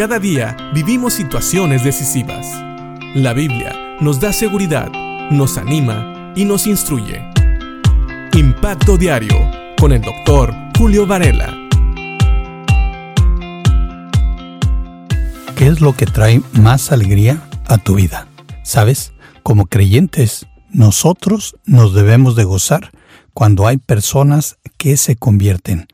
Cada día vivimos situaciones decisivas. La Biblia nos da seguridad, nos anima y nos instruye. Impacto Diario con el doctor Julio Varela. ¿Qué es lo que trae más alegría a tu vida? ¿Sabes? Como creyentes, nosotros nos debemos de gozar cuando hay personas que se convierten,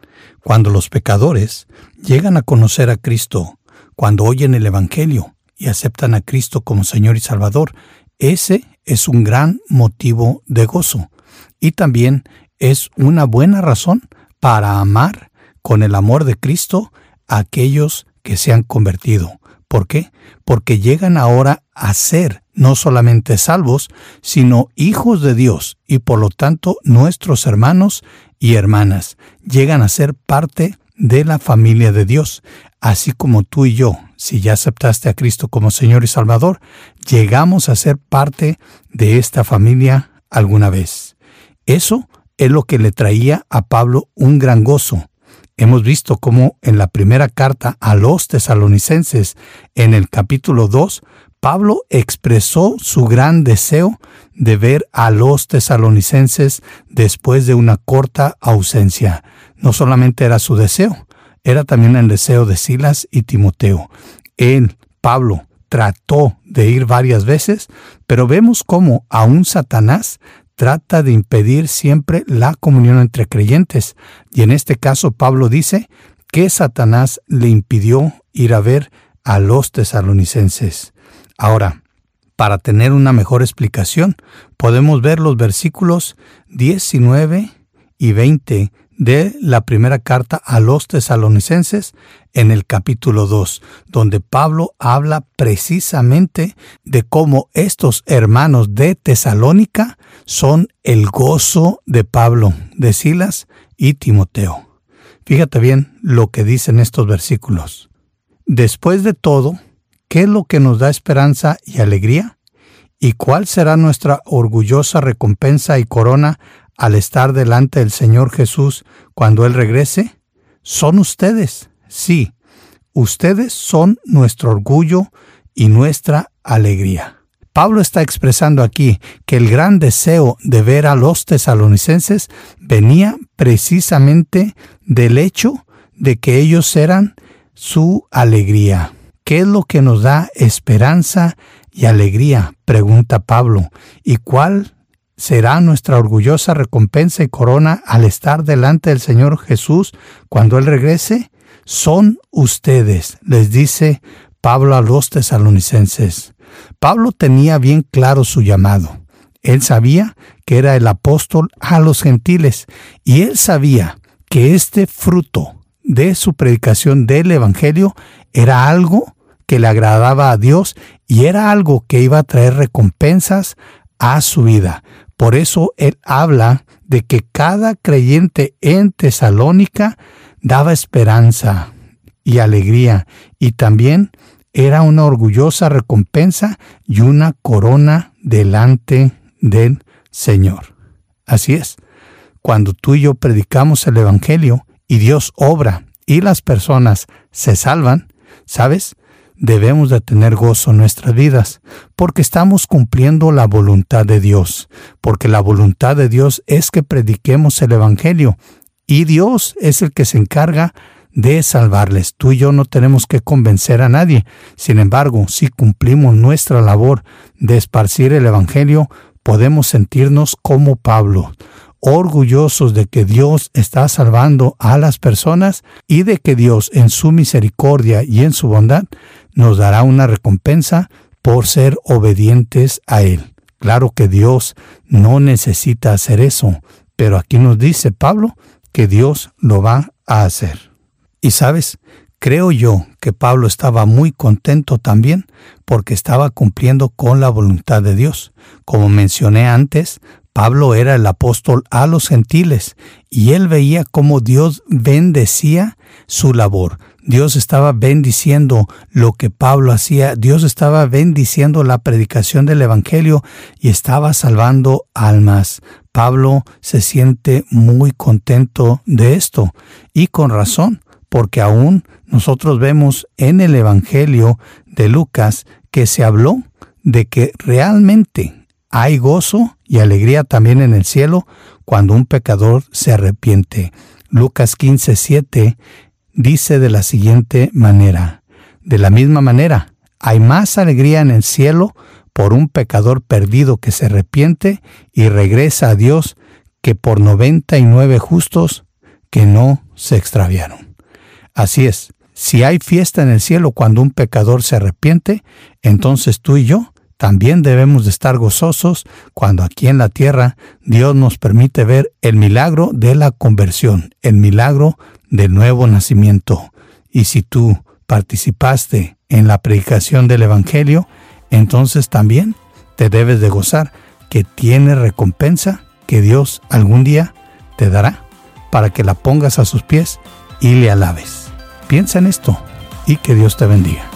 cuando los pecadores llegan a conocer a Cristo, cuando oyen el Evangelio y aceptan a Cristo como Señor y Salvador. Ese es un gran motivo de gozo y también es una buena razón para amar con el amor de Cristo a aquellos que se han convertido. ¿Por qué? Porque llegan ahora a ser no solamente salvos, sino hijos de Dios y por lo tanto nuestros hermanos y hermanas llegan a ser parte de la familia de Dios, así como tú y yo, si ya aceptaste a Cristo como Señor y Salvador, llegamos a ser parte de esta familia alguna vez. Eso es lo que le traía a Pablo un gran gozo. Hemos visto cómo en la primera carta a los tesalonicenses, en el capítulo 2, Pablo expresó su gran deseo de ver a los tesalonicenses después de una corta ausencia. No solamente era su deseo, era también el deseo de Silas y Timoteo. Él, Pablo, trató de ir varias veces, pero vemos cómo aún Satanás trata de impedir siempre la comunión entre creyentes. Y en este caso Pablo dice que Satanás le impidió ir a ver a los tesalonicenses. Ahora, para tener una mejor explicación, podemos ver los versículos 19 y 20 de la primera carta a los tesalonicenses en el capítulo 2, donde Pablo habla precisamente de cómo estos hermanos de Tesalónica son el gozo de Pablo, de Silas y Timoteo. Fíjate bien lo que dicen estos versículos. Después de todo, ¿qué es lo que nos da esperanza y alegría? ¿Y cuál será nuestra orgullosa recompensa y corona al estar delante del Señor Jesús cuando Él regrese? Son ustedes, sí, ustedes son nuestro orgullo y nuestra alegría. Pablo está expresando aquí que el gran deseo de ver a los tesalonicenses venía precisamente del hecho de que ellos eran su alegría. ¿Qué es lo que nos da esperanza y alegría? pregunta Pablo. ¿Y cuál será nuestra orgullosa recompensa y corona al estar delante del Señor Jesús cuando Él regrese? Son ustedes, les dice Pablo a los tesalonicenses. Pablo tenía bien claro su llamado. Él sabía que era el apóstol a los gentiles y él sabía que este fruto de su predicación del Evangelio era algo que le agradaba a Dios y era algo que iba a traer recompensas a su vida. Por eso él habla de que cada creyente en Tesalónica daba esperanza y alegría y también era una orgullosa recompensa y una corona delante del Señor. Así es, cuando tú y yo predicamos el Evangelio y Dios obra y las personas se salvan, ¿sabes? Debemos de tener gozo en nuestras vidas, porque estamos cumpliendo la voluntad de Dios, porque la voluntad de Dios es que prediquemos el Evangelio, y Dios es el que se encarga de salvarles. Tú y yo no tenemos que convencer a nadie. Sin embargo, si cumplimos nuestra labor de esparcir el Evangelio, podemos sentirnos como Pablo, orgullosos de que Dios está salvando a las personas y de que Dios en su misericordia y en su bondad nos dará una recompensa por ser obedientes a Él. Claro que Dios no necesita hacer eso, pero aquí nos dice Pablo que Dios lo va a hacer. Y sabes, creo yo que Pablo estaba muy contento también porque estaba cumpliendo con la voluntad de Dios. Como mencioné antes, Pablo era el apóstol a los gentiles y él veía cómo Dios bendecía su labor. Dios estaba bendiciendo lo que Pablo hacía, Dios estaba bendiciendo la predicación del Evangelio y estaba salvando almas. Pablo se siente muy contento de esto y con razón, porque aún nosotros vemos en el Evangelio de Lucas que se habló de que realmente hay gozo y alegría también en el cielo cuando un pecador se arrepiente. Lucas 15, 7 dice de la siguiente manera, de la misma manera, hay más alegría en el cielo por un pecador perdido que se arrepiente y regresa a Dios que por noventa y nueve justos que no se extraviaron. Así es, si hay fiesta en el cielo cuando un pecador se arrepiente, entonces tú y yo también debemos de estar gozosos cuando aquí en la tierra Dios nos permite ver el milagro de la conversión, el milagro del nuevo nacimiento. Y si tú participaste en la predicación del Evangelio, entonces también te debes de gozar que tiene recompensa que Dios algún día te dará para que la pongas a sus pies y le alabes. Piensa en esto y que Dios te bendiga.